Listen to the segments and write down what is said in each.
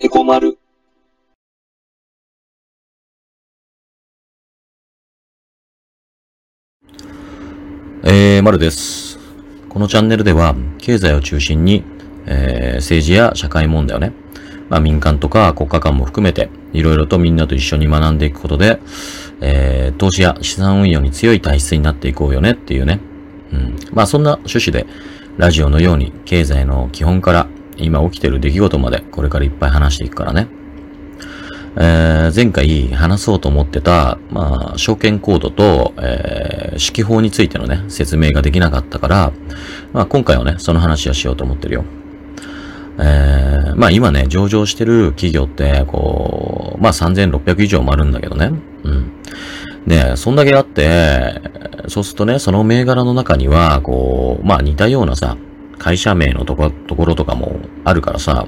エコマル。えー、まるです。このチャンネルでは、経済を中心に、えー政治や社会問題をね、まあ民間とか国家間も含めて、いろいろとみんなと一緒に学んでいくことで、えー投資や資産運用に強い体質になっていこうよねっていうね。うん。まあそんな趣旨で、ラジオのように経済の基本から今起きてる出来事までこれからいっぱい話していくからね。えー前回話そうと思ってた、まあ、証券コードと、えー、指揮法についてのね、説明ができなかったから、まあ、今回はね、その話をしようと思ってるよ。えー、まあ今ね、上場してる企業って、こう、まあ3600以上もあるんだけどね。うん。で、そんだけあって、そうするとね、その銘柄の中には、こう、まあ似たようなさ、会社名のとこ、ところとかもあるからさ、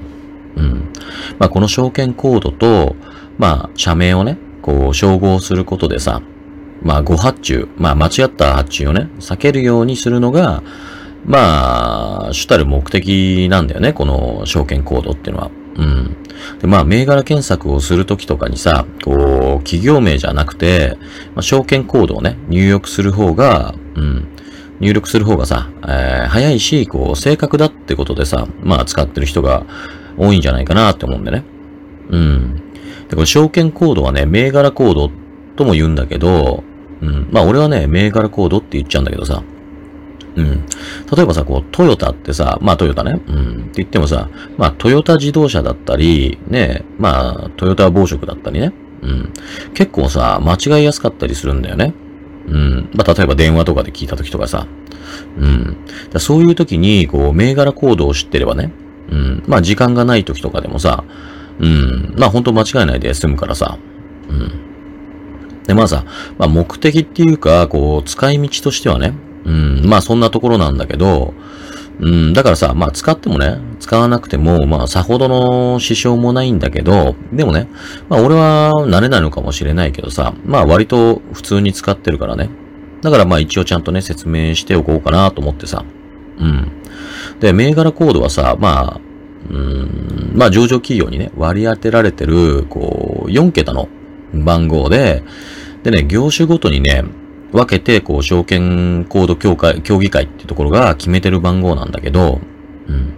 うん。まあこの証券コードと、まあ社名をね、こう照合することでさ、まあ誤発注、まあ間違った発注をね、避けるようにするのが、まあ、主たる目的なんだよね、この証券コードっていうのは。うん。で、まあ、銘柄検索をするときとかにさ、こう、企業名じゃなくて、まあ、証券コードをね、入力する方が、うん。入力する方がさ、えー早いし、こう、正確だってことでさ、まあ、使ってる人が多いんじゃないかなって思うんでね。うん。で、これ証券コードはね、銘柄コードとも言うんだけど、うん。まあ、俺はね、銘柄コードって言っちゃうんだけどさ、うん。例えばさ、こう、トヨタってさ、まあトヨタね、うん。って言ってもさ、まあトヨタ自動車だったり、ね、まあトヨタ暴食だったりね、うん。結構さ、間違いやすかったりするんだよね。うん。まあ例えば電話とかで聞いた時とかさ、うん。だそういう時に、こう、銘柄コードを知ってればね、うん。まあ時間がない時とかでもさ、うん。まあ本当間違いないで済むからさ、うん。で、まあさ、まあ目的っていうか、こう、使い道としてはね、うん、まあそんなところなんだけど、うん、だからさ、まあ使ってもね、使わなくても、まあさほどの支障もないんだけど、でもね、まあ俺は慣れないのかもしれないけどさ、まあ割と普通に使ってるからね。だからまあ一応ちゃんとね、説明しておこうかなと思ってさ。うん。で、銘柄コードはさ、まあ、うん、まあ上場企業にね、割り当てられてる、こう、4桁の番号で、でね、業種ごとにね、分けて、こう、証券コード協会、協議会っていうところが決めてる番号なんだけど、うん。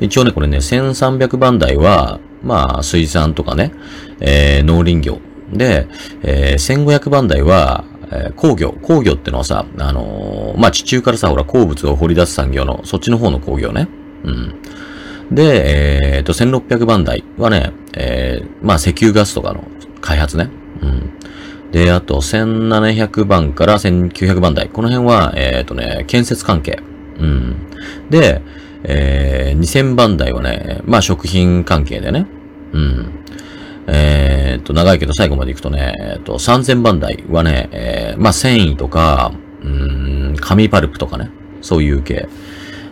一応ね、これね、1300番台は、まあ、水産とかね、えー、農林業。で、えー、1500番台は、えー工業。工業ってのはさ、あのーまあ、地中からさ、ほら、鉱物を掘り出す産業の、そっちの方の工業ね。うん。で、えー、と、1600番台はね、えー、まあ、石油ガスとかの開発ね。うん。で、あと、1700番から1900番台。この辺は、えっ、とね、建設関係。うん。で、えー、2000番台はね、まあ、食品関係でね。うん。えっ、と、長いけど最後まで行くとね、えっ、と、3000番台はね、えー、まあ、繊維とか、うん、紙パルプとかね。そういう系。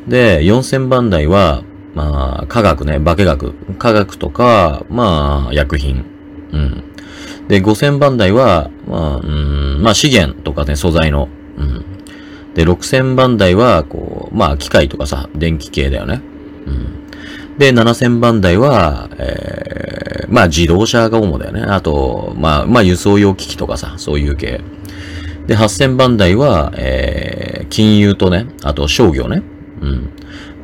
で、4000番台は、まあ、科学ね、化学。科学とか、まあ、薬品。うん。で、5000番台は、まあ、うん、まあ資源とかね、素材の。うん。で、6000番台は、こう、まあ機械とかさ、電気系だよね。うん。で、7000番台は、えー、まあ自動車が主だよね。あと、まあ、まあ輸送用機器とかさ、そういう系。で、8000番台は、えー、金融とね、あと商業ね。うん。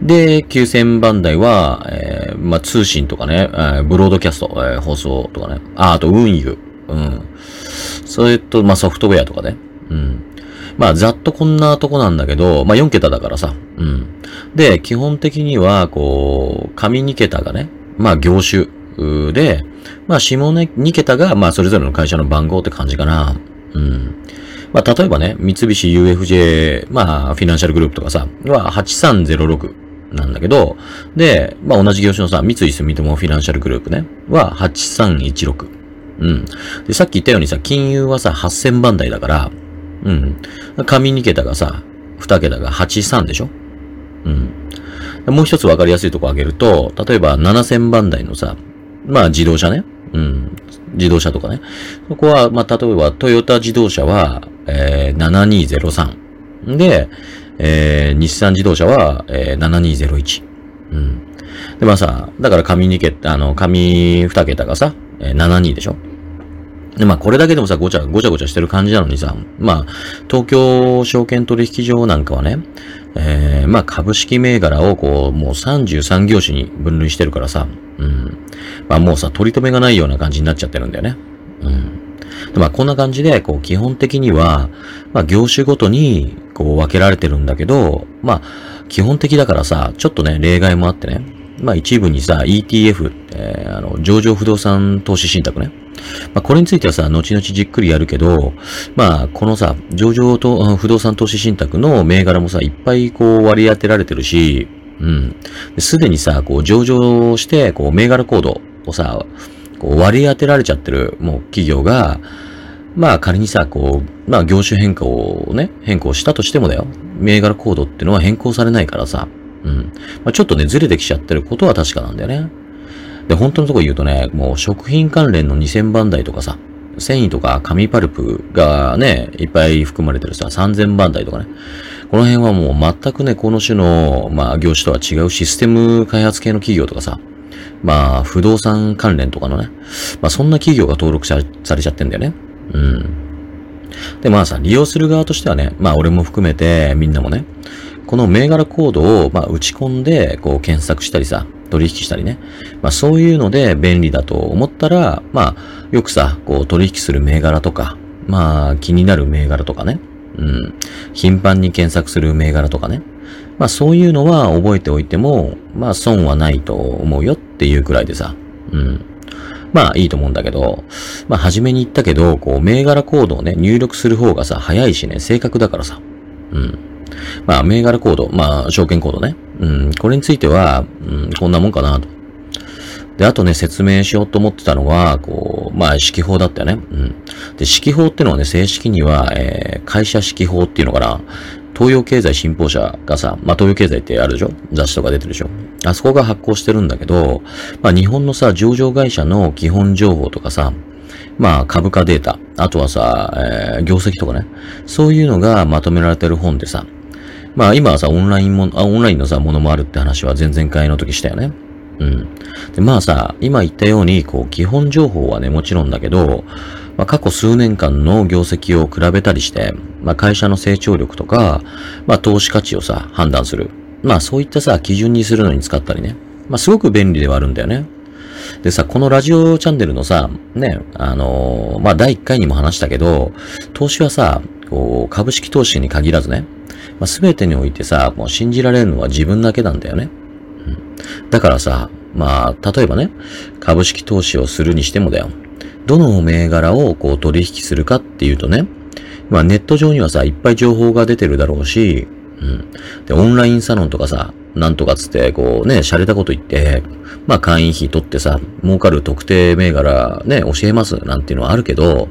で、9000番台は、えー、まあ、通信とかね、えーブロードキャスト、えー放送とかね。あ、あと運輸。うん。それと、まあ、ソフトウェアとかね。うん。まあ、ざっとこんなとこなんだけど、まあ、4桁だからさ。うん。で、基本的には、こう、上2桁がね、まあ、業種で、まあ、下2桁が、まあ、それぞれの会社の番号って感じかな。うん。まあ、例えばね、三菱 UFJ、まあ、フィナンシャルグループとかさ、は8306なんだけど、で、まあ、同じ業種のさ、三井住友フィナンシャルグループね、は8316。うん。で、さっき言ったようにさ、金融はさ、8000番台だから、うん。上2桁がさ、2桁が83でしょ？うん。もう一つ分かりやすいとこ挙げると、例えば7000番台のさ、まあ自動車ね。うん。自動車とかね。そこは、まあ例えばトヨタ自動車は、えー、7203。で、えー、日産自動車は、えー、7201。うん。で、まあさ、だから紙2桁、あの、紙2桁がさ、えー、72でしょ？で、まあこれだけでもさ、ごちゃ、ごちゃごちゃしてる感じなのにさ、まあ、東京証券取引所なんかはね、えー、まあ株式銘柄をこう、もう33業種に分類してるからさ、うん。まあもうさ、取り留めがないような感じになっちゃってるんだよね。うん。でまあこんな感じで、こう基本的には、まあ業種ごとにこう分けられてるんだけど、まあ基本的だからさ、ちょっとね、例外もあってね。まあ一部にさ、ETF、えー、あの、上場不動産投資信託ね。まあこれについてはさ、後々じっくりやるけど、まあこのさ、上場と不動産投資信託の銘柄もさ、いっぱいこう割り当てられてるし、うん。すでにさ、こう上場して、こう銘柄コードをさ、こう割り当てられちゃってる、もう企業が、まあ仮にさ、こう、まあ業種変更をね、変更したとしてもだよ。銘柄コードってのは変更されないからさ、うん。まあちょっとね、ずれてきちゃってることは確かなんだよね。で、本当のとこ言うとね、もう食品関連の2000番台とかさ、繊維とか紙パルプがね、いっぱい含まれてるさ、3000番台とかね。この辺はもう全くね、この種の、まあ業種とは違うシステム開発系の企業とかさ、まあ、不動産関連とかのね、まあそんな企業が登録されちゃってんだよね。うん。で、まあさ、利用する側としてはね、まあ俺も含めてみんなもね、この銘柄コードを、まあ、打ち込んで、こう検索したりさ、取引したりね。まあそういうので便利だと思ったら、まあよくさ、こう取引する銘柄とか、まあ気になる銘柄とかね。うん。頻繁に検索する銘柄とかね。まあそういうのは覚えておいても、まあ損はないと思うよっていうくらいでさ。うん。まあいいと思うんだけど、まあ初めに言ったけど、こう銘柄コードをね、入力する方がさ、早いしね、正確だからさ。うん。まあ銘柄コード、まあ証券コードね。うん。これについては、うん、こんなもんかなと。で、あとね、説明しようと思ってたのは、こう、まあ、指揮法だったよね。うん。で、指揮法ってのはね、正式には、えー、会社指揮法っていうのかな。東洋経済新報社がさ、まあ、東洋経済ってあるでしょ？雑誌とか出てるでしょ？あそこが発行してるんだけど、まあ、日本のさ、上場会社の基本情報とかさ、まあ、株価データ、あとはさ、えー、業績とかね、そういうのがまとめられてる本でさ、まあ、今はさ、オンラインも、あ、オンラインのさ、ものもあるって話は前々回の時したよね。うん。で、まあさ、今言ったように、こう、基本情報はね、もちろんだけど、まあ、過去数年間の業績を比べたりして、まあ、会社の成長力とか、まあ、投資価値をさ、判断する。まあ、そういったさ、基準にするのに使ったりね。まあ、すごく便利ではあるんだよね。でさ、このラジオチャンネルのさ、ね、あのー、まあ、第1回にも話したけど、投資はさ、こう、株式投資に限らずね、まあ、全てにおいてさ、もう信じられるのは自分だけなんだよね。うん。だからさ、まあ、例えばね、株式投資をするにしてもだよ。どの銘柄をこう取引するかっていうとね、まあネット上にはさ、いっぱい情報が出てるだろうし、うん。で、オンラインサロンとかさ、なんとかつって、こうね、洒落たこと言って、まあ会員費取ってさ、儲かる特定銘柄ね、教えますなんていうのはあるけど、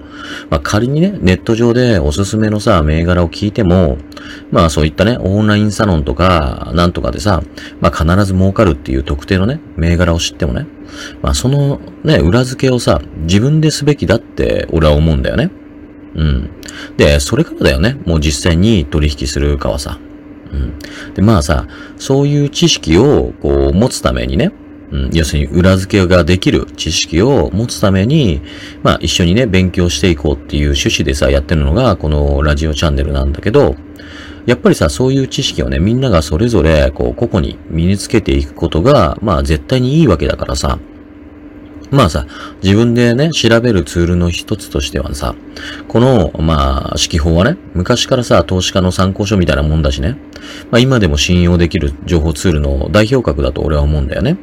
まあ仮にね、ネット上でおすすめのさ、銘柄を聞いても、まあそういったね、オンラインサロンとか、なんとかでさ、まあ必ず儲かるっていう特定のね、銘柄を知ってもね、まあそのね、裏付けをさ、自分ですべきだって俺は思うんだよね。うん。で、それからだよね、もう実際に取引するかはさ。うん。で、まあさ、そういう知識をこう持つためにね、うん、要するに裏付けができる知識を持つために、まあ一緒にね、勉強していこうっていう趣旨でさ、やってるのがこのラジオチャンネルなんだけど、やっぱりさ、そういう知識をね、みんながそれぞれ、こう、個々に身につけていくことが、まあ絶対にいいわけだからさ、まあさ、自分でね、調べるツールの一つとしてはさ、この、まあ、指揮法はね、昔からさ、投資家の参考書みたいなもんだしね、まあ今でも信用できる情報ツールの代表格だと俺は思うんだよね。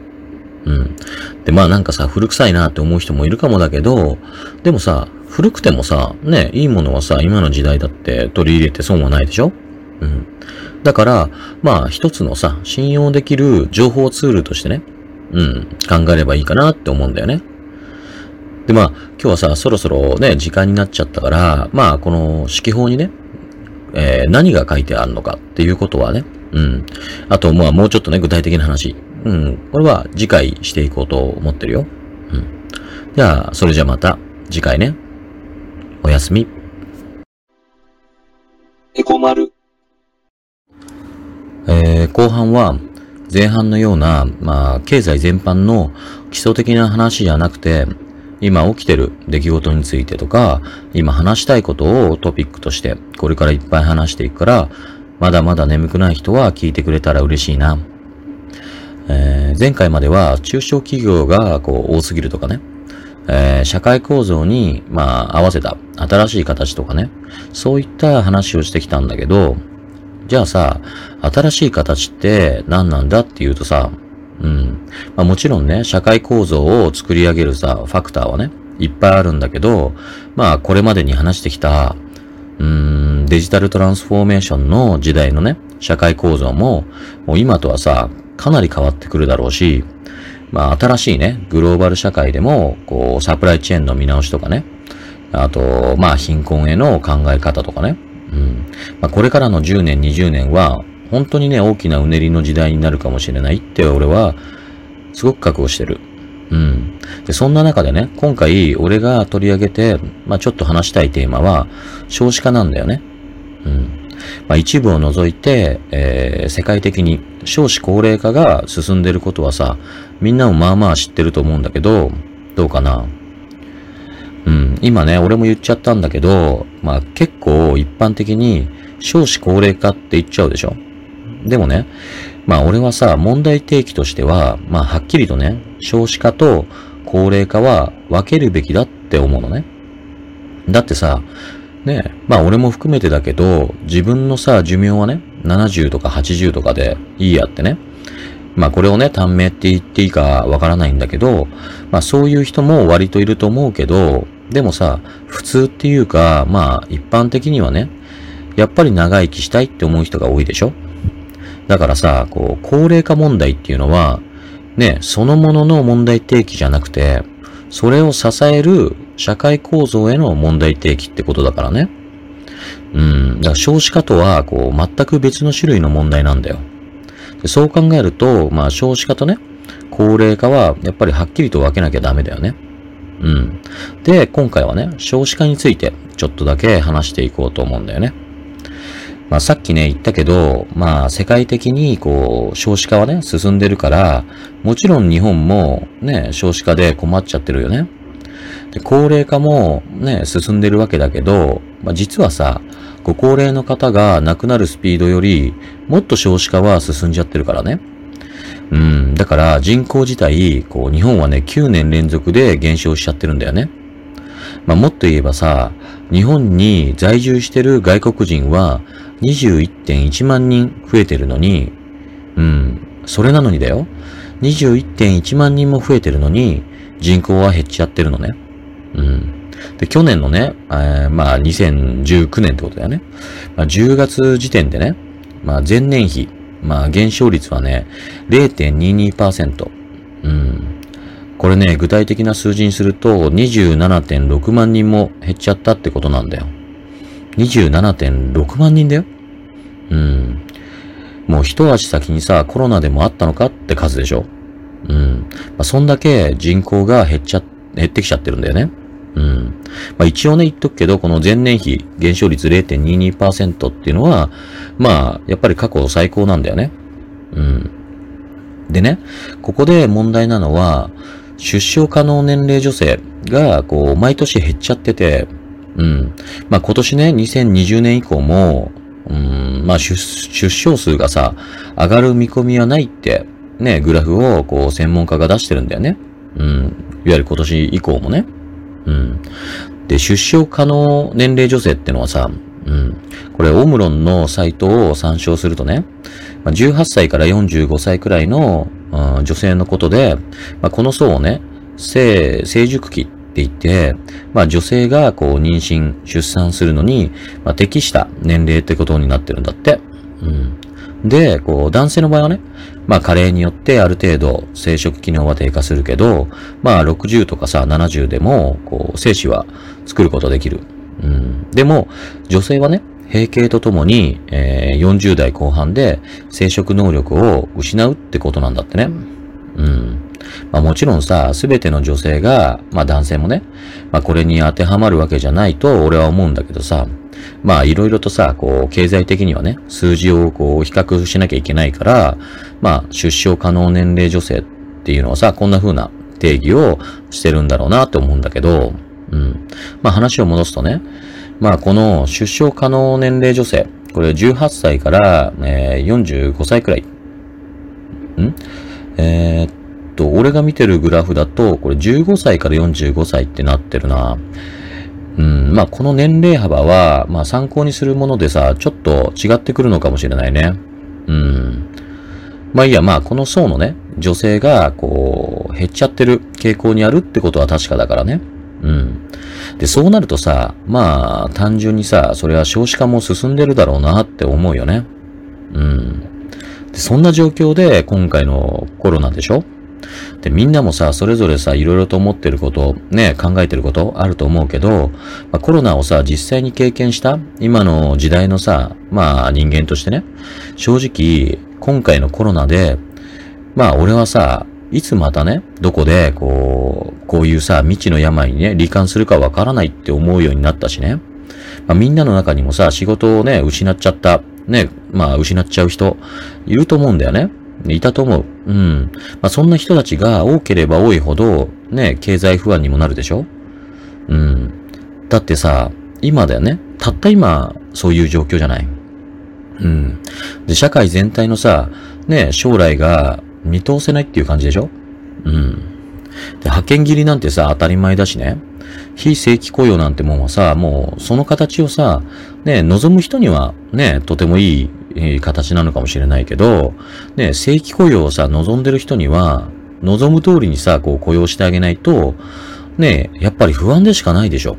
うん。で、まあなんかさ、古臭いなって思う人もいるかもだけど、でもさ、古くてもさ、ね、いいものはさ、今の時代だって取り入れて損はないでしょ？うん。だから、まあ一つのさ、信用できる情報ツールとしてね、うん、考えればいいかなって思うんだよね。で、まあ、今日はさ、そろそろね、時間になっちゃったから、まあ、この指揮法にね、えー、何が書いてあるのかっていうことはね、うん。あと、まあ、もうちょっとね、具体的な話。うん。これは次回していこうと思ってるよ。うん。じゃあ、それじゃまた次回ね。おやすみ。エコマル。えー、後半は、前半のような、まあ、経済全般の基礎的な話じゃなくて、今起きてる出来事についてとか、今話したいことをトピックとして、これからいっぱい話していくから、まだまだ眠くない人は聞いてくれたら嬉しいな。えー、前回までは中小企業がこう多すぎるとかね、えー、社会構造に、まあ、合わせた新しい形とかね、そういった話をしてきたんだけど、じゃあさ、新しい形って何なんだっていうとさ、うん。まあもちろんね、社会構造を作り上げるさ、ファクターはね、いっぱいあるんだけど、まあこれまでに話してきた、うーん、デジタルトランスフォーメーションの時代のね、社会構造も、もう今とはさ、かなり変わってくるだろうし、まあ新しいね、グローバル社会でも、こう、サプライチェーンの見直しとかね、あと、まあ貧困への考え方とかね、まあこれからの10年、20年は、本当にね、大きなうねりの時代になるかもしれないって俺は、すごく覚悟してる。うん。で、そんな中でね、今回俺が取り上げて、まあちょっと話したいテーマは、少子化なんだよね。うん。まあ一部を除いて、えー、世界的に少子高齢化が進んでることはさ、みんなもまあまあ知ってると思うんだけど、どうかな、今ね、俺も言っちゃったんだけど、まあ結構一般的に少子高齢化って言っちゃうでしょでもね、まあ俺はさ、問題提起としては、まあはっきりとね、少子化と高齢化は分けるべきだって思うのね。だってさ、ねまあ俺も含めてだけど、自分のさ、寿命はね、70とか80とかでいいやってね。まあこれをね、短命って言っていいかわからないんだけど、まあそういう人も割といると思うけど、でもさ、普通っていうか、まあ一般的にはね、やっぱり長生きしたいって思う人が多いでしょ？だからさ、こう、高齢化問題っていうのは、ね、そのものの問題提起じゃなくて、それを支える社会構造への問題提起ってことだからね。うん。だから少子化とは、こう、全く別の種類の問題なんだよ。でそう考えると、まあ少子化とね、高齢化は、やっぱりはっきりと分けなきゃダメだよね。うん。で、今回はね、少子化について、ちょっとだけ話していこうと思うんだよね。まあさっきね言ったけど、まあ世界的にこう少子化はね進んでるから、もちろん日本もね少子化で困っちゃってるよね。で、高齢化もね進んでるわけだけど、まあ実はさ、ご高齢の方が亡くなるスピードよりもっと少子化は進んじゃってるからね。うん、だから人口自体、こう日本はね9年連続で減少しちゃってるんだよね。まあもっと言えばさ、日本に在住してる外国人は21.1万人増えてるのに、うん、それなのにだよ。21.1万人も増えてるのに、人口は減っちゃってるのね。うん。で、去年のね、えー、まあ2019年ってことだよね。まあ10月時点でね、まあ前年比、まあ減少率はね、0.22%。うん。これね、具体的な数字にすると27.6万人も減っちゃったってことなんだよ。27.6万人だよ。うん。もう一足先にさ、コロナでもあったのかって数でしょうん。まあ、そんだけ人口が減っちゃ、減ってきちゃってるんだよね。うん。まあ一応ね言っとくけど、この前年比減少率0.22%っていうのは、まあ、やっぱり過去最高なんだよね。うん。でね、ここで問題なのは、出生可能年齢女性が、こう、毎年減っちゃってて、うん。まあ今年ね、2020年以降も、うん、まあ出生数がさ、上がる見込みはないって、ね、グラフをこう専門家が出してるんだよね。うん。いわゆる今年以降もね。うん。で、出生可能年齢女性ってのはさ、うん。これ、オムロンのサイトを参照するとね、ま、18歳から45歳くらいの、うん、女性のことで、まあ、この層をね、性、成熟期って言って、まあ女性がこう妊娠、出産するのに、まあ適した年齢ってことになってるんだって。で、こう男性の場合はね、まあ加齢によってある程度生殖機能は低下するけど、まあ60とかさ、70でも、こう精子は作ることできる。うん。でも、女性はね、閉経とともに、えー、40代後半で生殖能力を失うってことなんだってね。うん。まあもちろんさ、すべての女性が、まあ男性もね、まあこれに当てはまるわけじゃないと俺は思うんだけどさ、まあいろいろとさ、こう、経済的にはね、数字をこう、比較しなきゃいけないから、まあ、出生可能年齢女性っていうのはさ、こんな風な定義をしてるんだろうなって思うんだけど、うん。まあ話を戻すとね、まあこの出生可能年齢女性、これ18歳から、えー、45歳くらい。ん？えー、っと、俺が見てるグラフだと、これ15歳から45歳ってなってるな。うん、まあこの年齢幅は、まあ参考にするものでさ、ちょっと違ってくるのかもしれないね。うん。まあいいや、まあこの層のね、女性が、こう、減っちゃってる傾向にあるってことは確かだからね。うん。で、そうなるとさ、まあ、単純にさ、それは少子化も進んでるだろうなって思うよね。うん。そんな状況で今回のコロナでしょ？で、みんなもさ、それぞれさ、いろいろと思ってること、ね、考えてることあると思うけど、まあ、コロナをさ、実際に経験した？今の時代のさ、まあ人間としてね、正直、今回のコロナで、まあ俺はさ、いつまたね、どこで、こう、こういうさ、未知の病にね、罹患するかわからないって思うようになったしね。まあ、みんなの中にもさ、仕事をね、失っちゃった、ね、まあ失っちゃう人、いると思うんだよね。いたと思う。うん。まあ、そんな人たちが多ければ多いほど、ね、経済不安にもなるでしょうん。だってさ、今だよね。たった今、そういう状況じゃない。うん。で、社会全体のさ、ね、将来が見通せないっていう感じでしょうん。で、派遣切りなんてさ、当たり前だしね。非正規雇用なんてもんはさ、もう、その形をさ、ね、望む人には、ね、とてもいいえ形なのかもしれないけど、ね、正規雇用をさ、望んでる人には、望む通りにさ、こう雇用してあげないと、ね、やっぱり不安でしかないでしょ。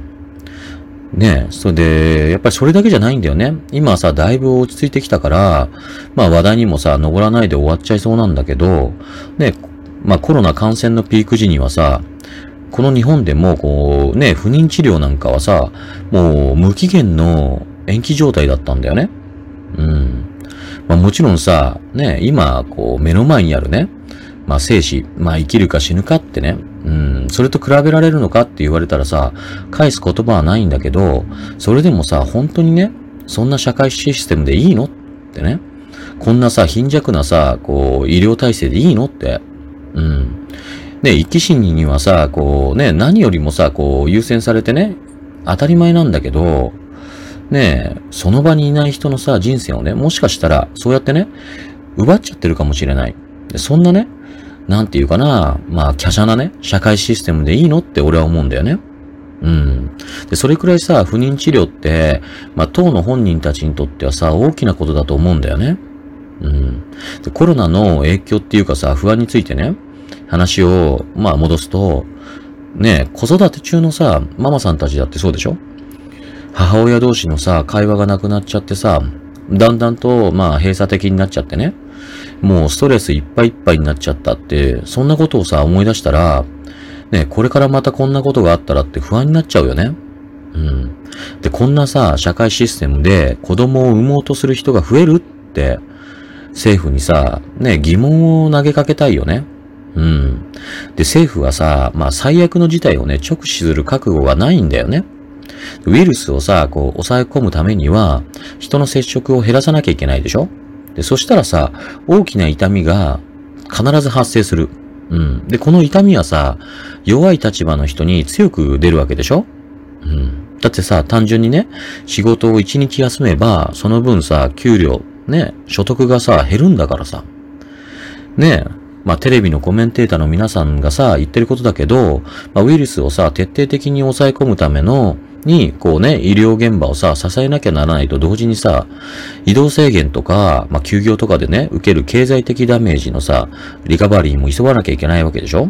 ねそれで、やっぱりそれだけじゃないんだよね。今さ、だいぶ落ち着いてきたから、まあ話題にもさ、登らないで終わっちゃいそうなんだけど、ね、まあコロナ感染のピーク時にはさ、この日本でもこう、ね、不妊治療なんかはさ、もう無期限の延期状態だったんだよね。うん。まあもちろんさ、ね、今、こう、目の前にあるね、まあ生死、まあ生きるか死ぬかってね、うん、それと比べられるのかって言われたらさ、返す言葉はないんだけど、それでもさ、本当にね、そんな社会システムでいいのってね、こんなさ、貧弱なさ、こう、医療体制でいいのって、うん。ね、生き死ににはさ、こう、ね、何よりもさ、こう、優先されてね、当たり前なんだけど、ねえ、その場にいない人のさ、人生をね、もしかしたら、そうやってね、奪っちゃってるかもしれない。でそんなね、なんていうかな、まあ、華奢なね、社会システムでいいの？って俺は思うんだよね。うん。で、それくらいさ、不妊治療って、まあ、当の本人たちにとってはさ、大きなことだと思うんだよね。うん。で、コロナの影響っていうかさ、不安についてね、話を、まあ、戻すと、ね子育て中のさ、ママさんたちだってそうでしょ？母親同士のさ、会話がなくなっちゃってさ、だんだんと、まあ、閉鎖的になっちゃってね。もうストレスいっぱいいっぱいになっちゃったって、そんなことをさ、思い出したら、ね、これからまたこんなことがあったらって不安になっちゃうよね。うん。で、こんなさ、社会システムで子供を産もうとする人が増えるって、政府にさ、ね、疑問を投げかけたいよね。うん。で、政府はさ、まあ最悪の事態をね、直視する覚悟がないんだよね。ウイルスをさ、こう、抑え込むためには、人の接触を減らさなきゃいけないでしょで、そしたらさ、大きな痛みが必ず発生する。うん。で、この痛みはさ、弱い立場の人に強く出るわけでしょうん。だってさ、単純にね、仕事を一日休めば、その分さ、給料、ね、所得がさ、減るんだからさ。ねまあテレビのコメンテーターの皆さんがさ、言ってることだけど、まあウイルスをさ、徹底的に抑え込むための、に、こうね、医療現場をさ、支えなきゃならないと同時にさ、移動制限とか、まあ、休業とかでね、受ける経済的ダメージのさ、リカバリーも急がなきゃいけないわけでしょ？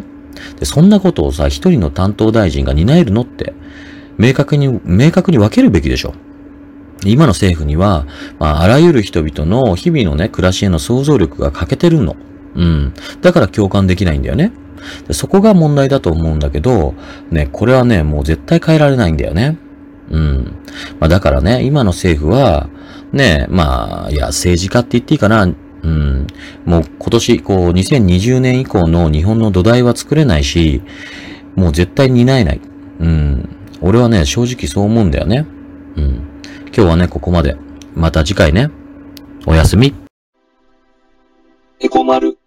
で、そんなことをさ、一人の担当大臣が担えるのって、明確に、明確に分けるべきでしょ今の政府には、まあ、あらゆる人々の日々のね、暮らしへの想像力が欠けてるの。うん。だから共感できないんだよね。そこが問題だと思うんだけど、ね、これはね、もう絶対変えられないんだよね。うん。まあだからね、今の政府は、ね、まあ、いや、政治家って言っていいかな。うん。もう今年、こう、2020年以降の日本の土台は作れないし、もう絶対担えない。うん。俺はね、正直そう思うんだよね。うん。今日はね、ここまで。また次回ね。おやすみ。エコ丸。